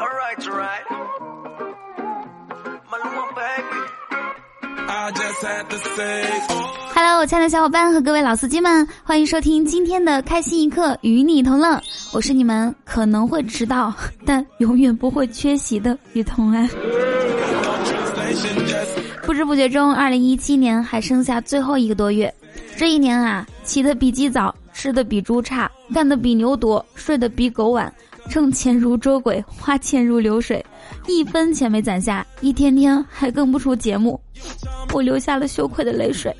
right right hello 我亲爱的小伙伴和各位老司机们，欢迎收听今天的开心一刻，与你同乐。我是你们可能会迟到，但永远不会缺席的雨桐安。不知不觉中，二零一七年还剩下最后一个多月。这一年啊，起得比鸡早，吃的比猪差，干的比牛多，睡得比狗晚，挣钱如捉鬼，花钱如流水，一分钱没攒下，一天天还更不出节目。我流下了羞愧的泪水。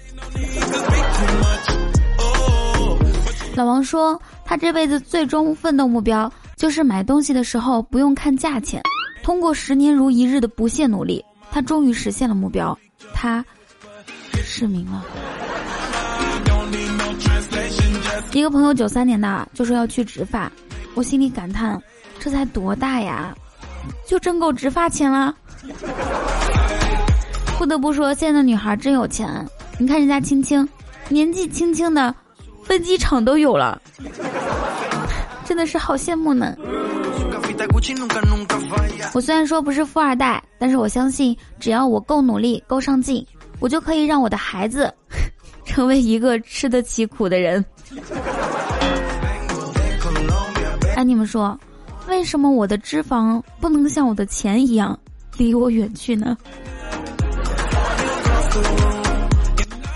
老王说，他这辈子最终奋斗目标就是买东西的时候不用看价钱。通过十年如一日的不懈努力，他终于实现了目标，他失明了。一个朋友九三年的就说要去植发，我心里感叹，这才多大呀，就挣够植发钱了。不得不说，现在的女孩真有钱。你看人家青青，年纪轻轻的，飞机场都有了，真的是好羡慕呢。我虽然说不是富二代，但是我相信，只要我够努力、够上进，我就可以让我的孩子 成为一个吃得起苦的人。哎，你们说，为什么我的脂肪不能像我的钱一样离我远去呢？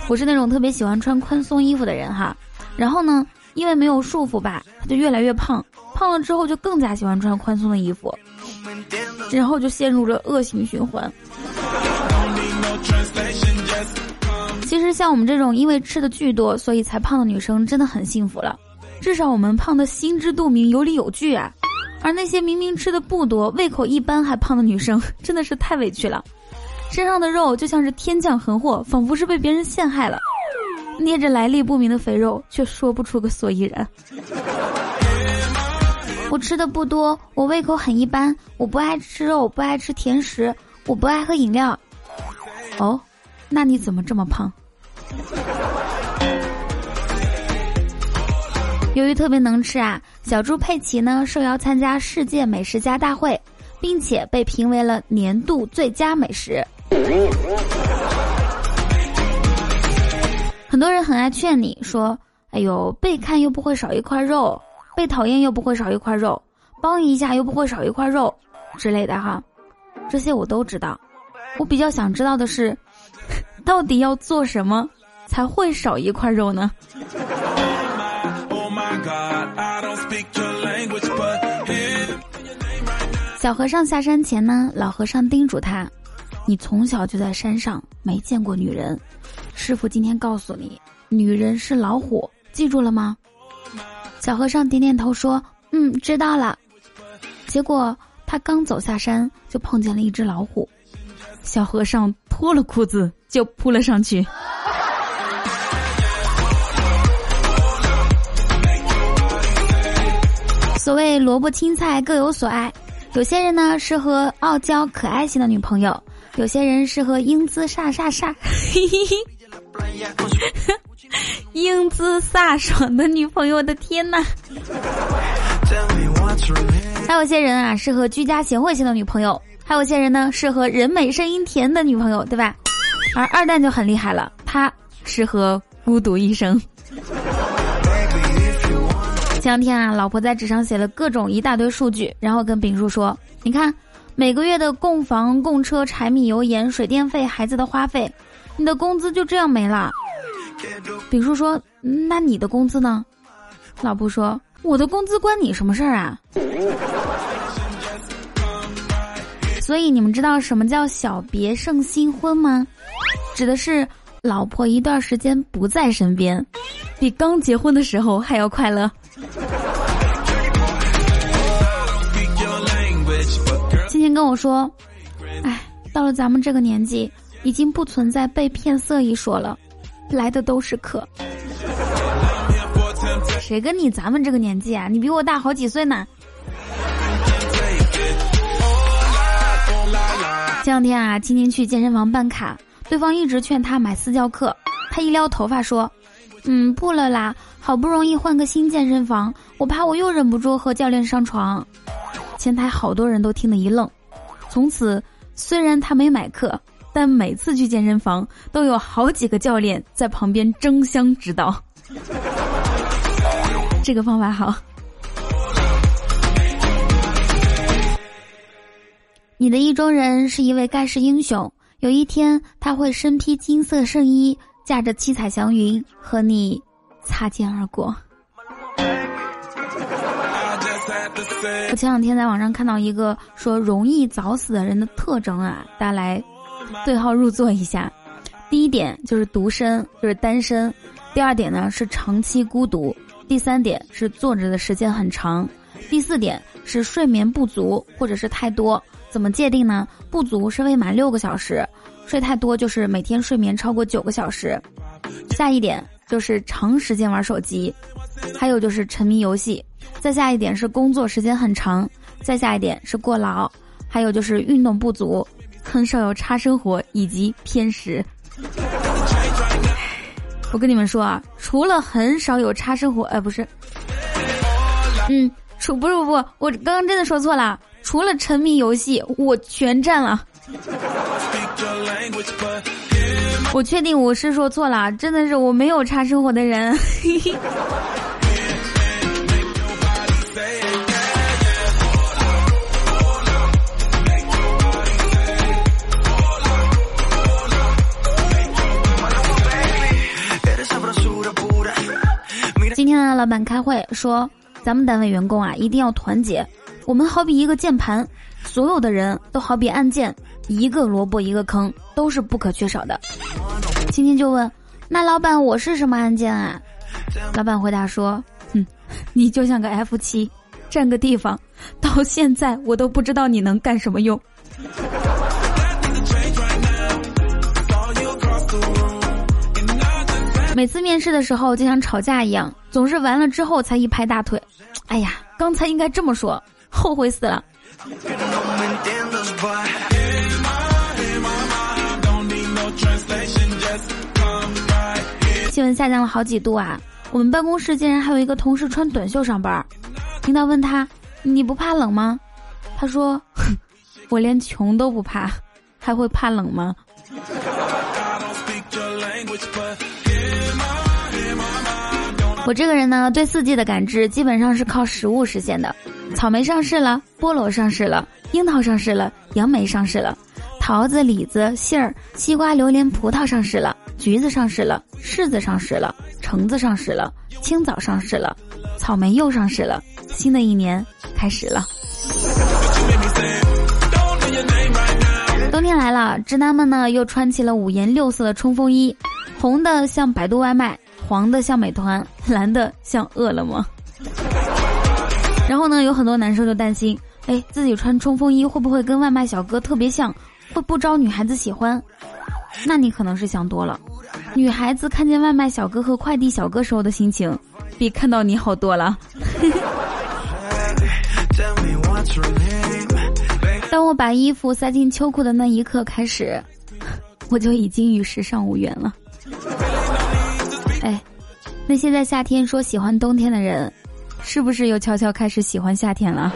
我是那种特别喜欢穿宽松衣服的人哈，然后呢，因为没有束缚吧，他就越来越胖，胖了之后就更加喜欢穿宽松的衣服，然后就陷入了恶性循环。其实像我们这种因为吃的巨多所以才胖的女生真的很幸福了，至少我们胖的心知肚明、有理有据啊，而那些明明吃的不多、胃口一般还胖的女生，真的是太委屈了。身上的肉就像是天降横祸，仿佛是被别人陷害了，捏着来历不明的肥肉，却说不出个所以然。我吃的不多，我胃口很一般，我不爱吃肉，不爱吃甜食，我不爱喝饮料。哦，那你怎么这么胖？由于特别能吃啊，小猪佩奇呢受邀参加世界美食家大会，并且被评为了年度最佳美食。很多人很爱劝你说：“哎呦，被看又不会少一块肉，被讨厌又不会少一块肉，帮一下又不会少一块肉，之类的哈。”这些我都知道。我比较想知道的是，到底要做什么才会少一块肉呢？小和尚下山前呢，老和尚叮嘱他。你从小就在山上，没见过女人。师傅今天告诉你，女人是老虎，记住了吗？小和尚点点头说：“嗯，知道了。”结果他刚走下山，就碰见了一只老虎。小和尚脱了裤子就扑了上去。所谓萝卜青菜各有所爱，有些人呢适合傲娇可爱型的女朋友。有些人适合英姿飒飒飒，英姿飒爽的女朋友，我的天呐！还有些人啊，适合居家贤惠型的女朋友；还有些人呢，适合人美声音甜的女朋友，对吧？而二蛋就很厉害了，他适合孤独一生。前两天啊，老婆在纸上写了各种一大堆数据，然后跟丙叔说：“你看。”每个月的供房、供车、柴米油盐、水电费、孩子的花费，你的工资就这样没了。丙叔说：“那你的工资呢？”老婆说：“我的工资关你什么事儿啊？”所以你们知道什么叫小别胜新婚吗？指的是老婆一段时间不在身边，比刚结婚的时候还要快乐。今天跟我说，哎，到了咱们这个年纪，已经不存在被骗色一说了，来的都是客。谁跟你咱们这个年纪啊？你比我大好几岁呢。前两天啊，今天去健身房办卡，对方一直劝他买私教课，他一撩头发说：“嗯，不了啦，好不容易换个新健身房，我怕我又忍不住和教练上床。”前台好多人都听得一愣。从此，虽然他没买课，但每次去健身房都有好几个教练在旁边争相指导。这个方法好。你的意中人是一位盖世英雄，有一天他会身披金色圣衣，驾着七彩祥云和你擦肩而过。我前两天在网上看到一个说容易早死的人的特征啊，大家来对号入座一下。第一点就是独身，就是单身；第二点呢是长期孤独；第三点是坐着的时间很长；第四点是睡眠不足或者是太多。怎么界定呢？不足是未满六个小时，睡太多就是每天睡眠超过九个小时。下一点就是长时间玩手机，还有就是沉迷游戏。再下一点是工作时间很长，再下一点是过劳，还有就是运动不足，很少有差生活以及偏食。我跟你们说啊，除了很少有差生活，哎，不是，嗯，除不是不不，我刚刚真的说错了，除了沉迷游戏，我全占了。我确定我是说错了，真的是我没有差生活的人。今天的，老板开会说，咱们单位员工啊，一定要团结。我们好比一个键盘，所有的人都好比按键，一个萝卜一个坑，都是不可缺少的。青青就问：“那老板，我是什么按键啊？”老板回答说：“哼，你就像个 F 七，占个地方，到现在我都不知道你能干什么用。”每次面试的时候就像吵架一样，总是完了之后才一拍大腿。哎呀，刚才应该这么说，后悔死了。气温下降了好几度啊！我们办公室竟然还有一个同事穿短袖上班。领导问他：“你不怕冷吗？”他说：“我连穷都不怕，还会怕冷吗？”我这个人呢，对四季的感知基本上是靠食物实现的。草莓上市了，菠萝上市了，樱桃上市了，杨梅上市了，桃子、李子、杏儿、西瓜、榴莲、葡萄上市了，橘子上市了，柿子上市了，橙子上市了，青枣上市了，草莓又上市了。新的一年开始了，冬天来了，直男们呢又穿起了五颜六色的冲锋衣，红的像百度外卖。黄的像美团，蓝的像饿了么。然后呢，有很多男生就担心，哎，自己穿冲锋衣会不会跟外卖小哥特别像，会不招女孩子喜欢？那你可能是想多了。女孩子看见外卖小哥和快递小哥时候的心情，比看到你好多了。当我把衣服塞进秋裤的那一刻开始，我就已经与时尚无缘了。那些在夏天说喜欢冬天的人，是不是又悄悄开始喜欢夏天了？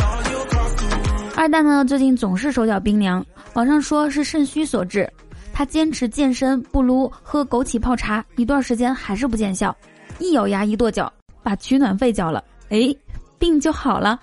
二蛋呢，最近总是手脚冰凉，网上说是肾虚所致。他坚持健身、不撸、喝枸杞泡茶，一段时间还是不见效，一咬牙一跺脚，把取暖费交了，哎，病就好了。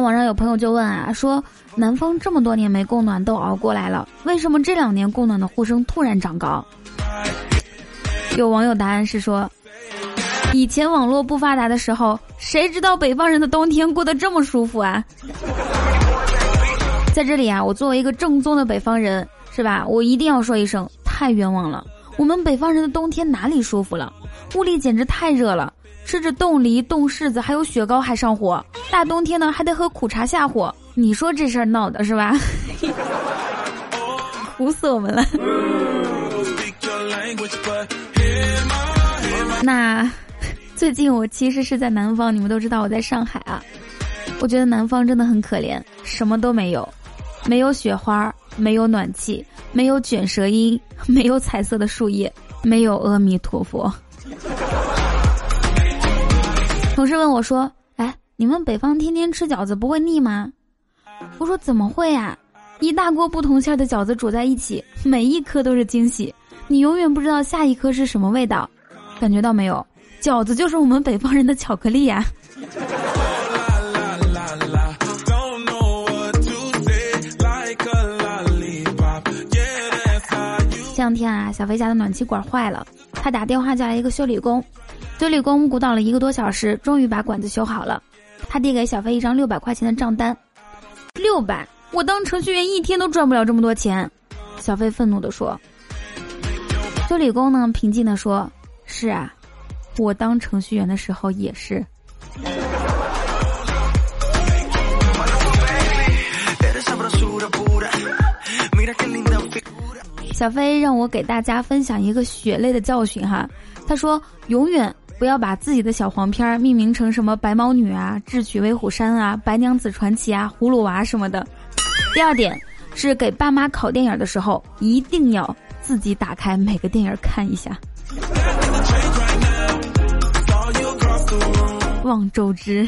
网上有朋友就问啊，说南方这么多年没供暖都熬过来了，为什么这两年供暖的呼声突然长高？有网友答案是说，以前网络不发达的时候，谁知道北方人的冬天过得这么舒服啊？在这里啊，我作为一个正宗的北方人，是吧？我一定要说一声，太冤枉了！我们北方人的冬天哪里舒服了？屋里简直太热了。吃着冻梨、冻柿子，还有雪糕还上火，大冬天的还得喝苦茶下火，你说这事儿闹的是吧？苦死我们了。那最近我其实是在南方，你们都知道我在上海啊。我觉得南方真的很可怜，什么都没有，没有雪花，没有暖气，没有卷舌音，没有彩色的树叶，没有阿弥陀佛。同事问我说：“哎，你们北方天天吃饺子不会腻吗？”我说：“怎么会啊？一大锅不同馅的饺子煮在一起，每一颗都是惊喜，你永远不知道下一颗是什么味道。感觉到没有？饺子就是我们北方人的巧克力呀。”这两天啊，小飞家的暖气管坏了，他打电话叫来一个修理工，修理工鼓捣了一个多小时，终于把管子修好了。他递给小飞一张六百块钱的账单，六百，我当程序员一天都赚不了这么多钱。小飞愤怒地说。修理工呢，平静地说：“是啊，我当程序员的时候也是。”小飞让我给大家分享一个血泪的教训哈，他说永远不要把自己的小黄片命名成什么白毛女啊、智取威虎山啊、白娘子传奇啊、葫芦娃什么的。第二点是给爸妈考电影的时候，一定要自己打开每个电影看一下。望周知。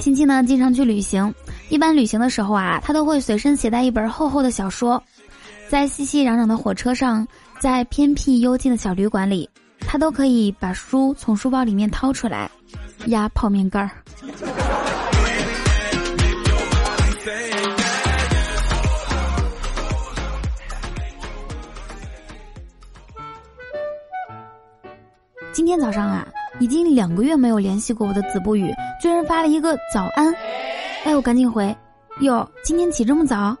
亲戚呢，经常去旅行。一般旅行的时候啊，他都会随身携带一本厚厚的小说，在熙熙攘攘的火车上，在偏僻幽静的小旅馆里，他都可以把书从书包里面掏出来，压泡面盖儿。今天早上啊，已经两个月没有联系过我的子不语，居然发了一个早安。哎，我赶紧回，哟，今天起这么早？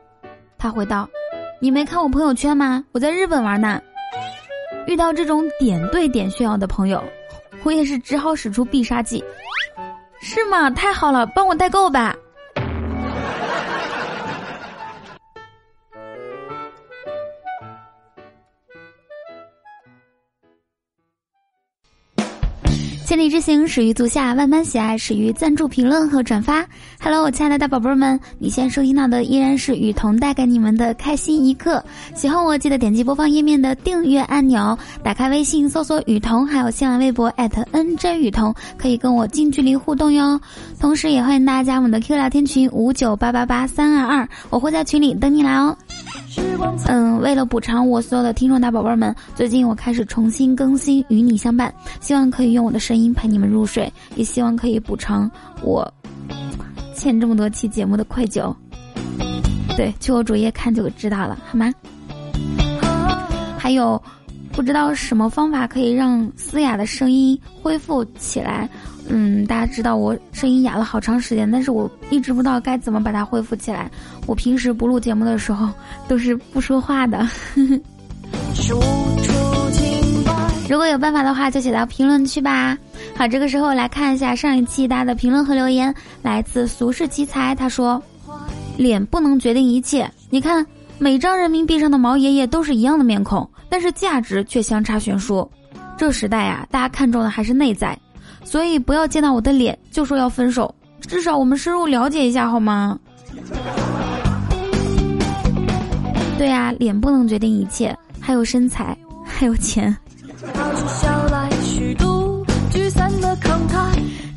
他回道：“你没看我朋友圈吗？我在日本玩呢。”遇到这种点对点炫耀的朋友，我也是只好使出必杀技。是吗？太好了，帮我代购吧。千里之行，始于足下；万般喜爱，始于赞助、评论和转发。Hello，我亲爱的大宝贝儿们，你现在收听到的依然是雨桐带给你们的开心一刻。喜欢我，记得点击播放页面的订阅按钮，打开微信搜索雨桐，还有新浪微博 @NJ 雨桐，可以跟我近距离互动哟。同时，也欢迎大家加我们的 Q 聊天群五九八八八三二二，我会在群里等你来哦。嗯，为了补偿我所有的听众大宝贝儿们，最近我开始重新更新《与你相伴》，希望可以用我的声音陪你们入睡，也希望可以补偿我欠这么多期节目的愧疚。对，去我主页看就知道了，好吗？还有，不知道什么方法可以让嘶哑的声音恢复起来。嗯，大家知道我声音哑了好长时间，但是我一直不知道该怎么把它恢复起来。我平时不录节目的时候都是不说话的。如果有办法的话，就写到评论区吧。好，这个时候来看一下上一期大家的评论和留言，来自俗世奇才，他说：“脸不能决定一切，你看每张人民币上的毛爷爷都是一样的面孔，但是价值却相差悬殊。这时代啊，大家看重的还是内在。”所以不要见到我的脸就说要分手，至少我们深入了解一下好吗？对呀，脸不能决定一切，还有身材，还有钱。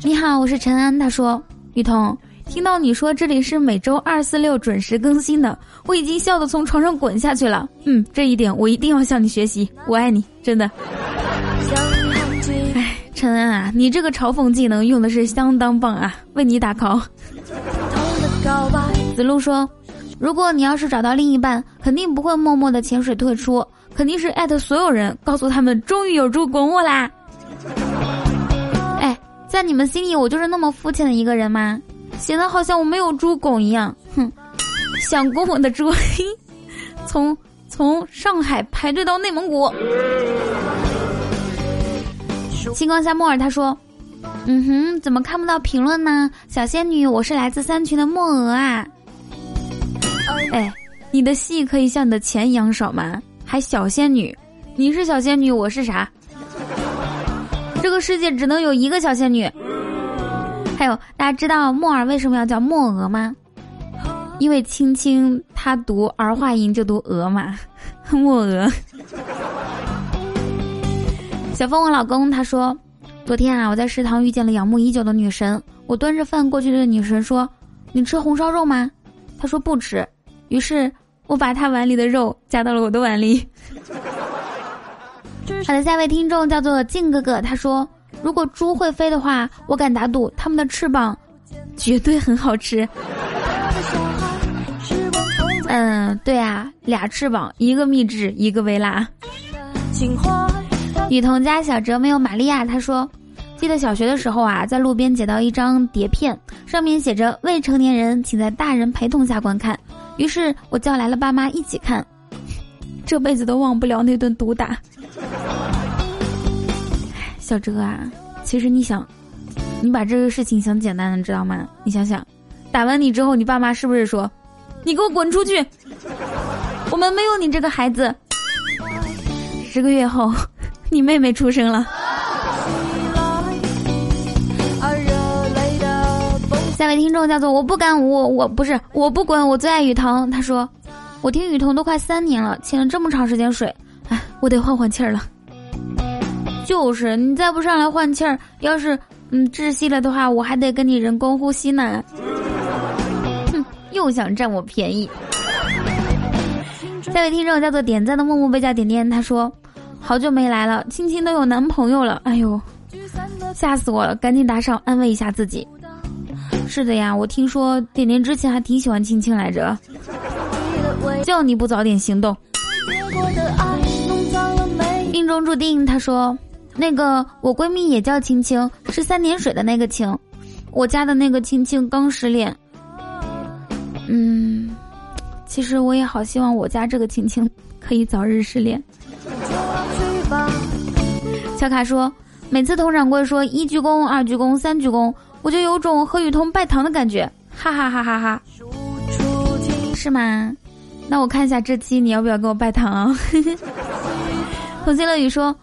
你好，我是陈安。他说：“雨桐，听到你说这里是每周二、四、六准时更新的，我已经笑得从床上滚下去了。嗯，这一点我一定要向你学习，我爱你，真的。”哎陈恩啊，你这个嘲讽技能用的是相当棒啊，为你打 call。子路说：“如果你要是找到另一半，肯定不会默默的潜水退出，肯定是艾特所有人，告诉他们终于有猪拱我啦。”哎，在你们心里我就是那么肤浅的一个人吗？显得好像我没有猪拱一样。哼，想拱我的猪，从从上海排队到内蒙古。星光下莫尔他说：“嗯哼，怎么看不到评论呢？小仙女，我是来自三群的莫鹅啊。哎，你的戏可以像你的钱一样少吗？还小仙女，你是小仙女，我是啥？这个世界只能有一个小仙女。还有，大家知道木耳为什么要叫莫鹅吗？因为青青他读儿化音就读鹅嘛，莫鹅。小峰，我老公他说，昨天啊，我在食堂遇见了仰慕已久的女神，我端着饭过去对女神说：“你吃红烧肉吗？”她说不吃，于是我把她碗里的肉夹到了我的碗里。好的，下一位听众叫做静哥哥，他说：“如果猪会飞的话，我敢打赌它们的翅膀绝对很好吃。”嗯，对啊，俩翅膀，一个秘制，一个微辣。雨桐家小哲没有玛利亚，他说：“记得小学的时候啊，在路边捡到一张碟片，上面写着‘未成年人请在大人陪同下观看’，于是我叫来了爸妈一起看，这辈子都忘不了那顿毒打。”小哲啊，其实你想，你把这个事情想简单的，知道吗？你想想，打完你之后，你爸妈是不是说：“你给我滚出去，我们没有你这个孩子。”十个月后，你妹妹出生了。下位听众叫做我不敢，我我不是我不滚，我最爱雨桐。他说：“我听雨桐都快三年了，欠了这么长时间水，哎，我得换换气儿了。”就是你再不上来换气儿，要是嗯窒息了的话，我还得跟你人工呼吸呢。哼，又想占我便宜。下位听众叫做点赞的木木被叫点点，他说：“好久没来了，青青都有男朋友了，哎呦，吓死我了！赶紧打赏安慰一下自己。”是的呀，我听说点点之前还挺喜欢青青来着，叫你不早点行动。命中注定，他说。那个，我闺蜜也叫青青，是三点水的那个青。我家的那个青青刚失恋。嗯，其实我也好希望我家这个青青可以早日失恋。小卡说，每次佟掌柜说一鞠躬、二鞠躬、三鞠躬，我就有种和雨桐拜堂的感觉，哈哈哈哈哈。是吗？那我看一下这期你要不要给我拜堂啊？童心乐语说。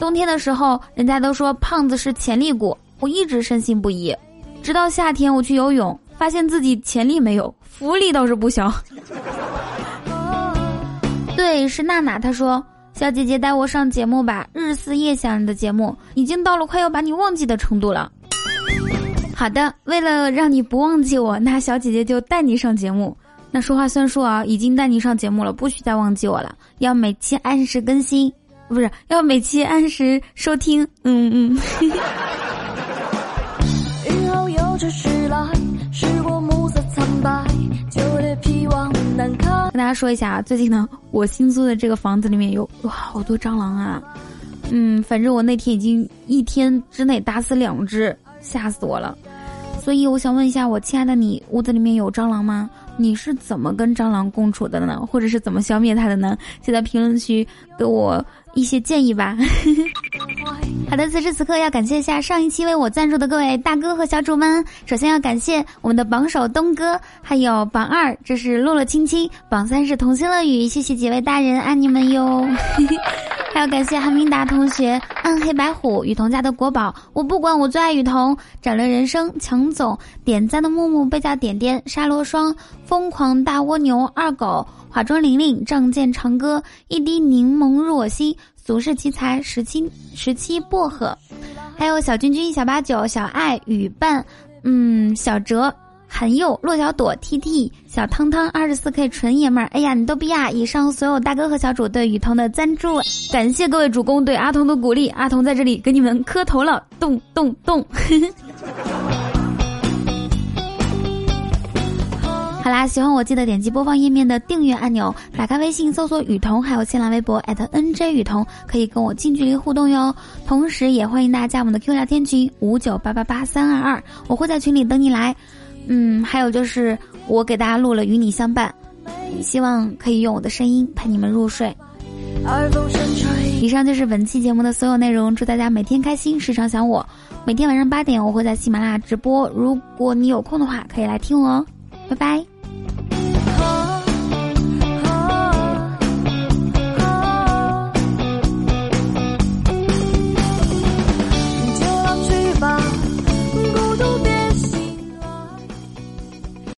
冬天的时候，人家都说胖子是潜力股，我一直深信不疑。直到夏天我去游泳，发现自己潜力没有，浮力倒是不小。对，是娜娜，她说：“小姐姐带我上节目吧，日思夜想你的节目，已经到了快要把你忘记的程度了。”好的，为了让你不忘记我，那小姐姐就带你上节目。那说话算数啊，已经带你上节目了，不许再忘记我了，要每期按时更新。不是要每期按时收听，嗯嗯。跟大家说一下啊，最近呢，我新租的这个房子里面有有好多蟑螂啊，嗯，反正我那天已经一天之内打死两只，吓死我了。所以我想问一下，我亲爱的你，屋子里面有蟑螂吗？你是怎么跟蟑螂共处的呢？或者是怎么消灭它的呢？就在评论区给我。一些建议吧。好的，此时此刻要感谢一下上一期为我赞助的各位大哥和小主们。首先要感谢我们的榜首东哥，还有榜二这是洛洛亲亲，榜三是童心乐语，谢谢几位大人，爱你们哟。还要感谢韩明达同学，暗黑白虎，雨桐家的国宝，我不管，我最爱雨桐，斩乱人生，强总点赞的木木被叫点点，沙罗霜，疯狂大蜗牛，二狗。化妆玲玲，仗剑长歌，一滴柠檬入我心，俗世奇才，十七十七薄荷，还有小君君、小八九、小爱、雨伴，嗯，小哲、韩佑、骆小朵、T T、小汤汤、二十四 K 纯爷们儿，哎呀，你逗逼啊！以上所有大哥和小主对雨桐的赞助，感谢各位主公对阿童的鼓励，阿童在这里给你们磕头了，动动动。好啦，喜欢我记得点击播放页面的订阅按钮，打开微信搜索雨桐，还有新浪微博 @nj 雨桐，可以跟我近距离互动哟。同时，也欢迎大家加我们的 Q 聊天群五九八八八三二二，我会在群里等你来。嗯，还有就是我给大家录了《与你相伴》，希望可以用我的声音陪你们入睡。以上就是本期节目的所有内容，祝大家每天开心，时常想我。每天晚上八点我会在喜马拉雅直播，如果你有空的话，可以来听我哦。拜拜。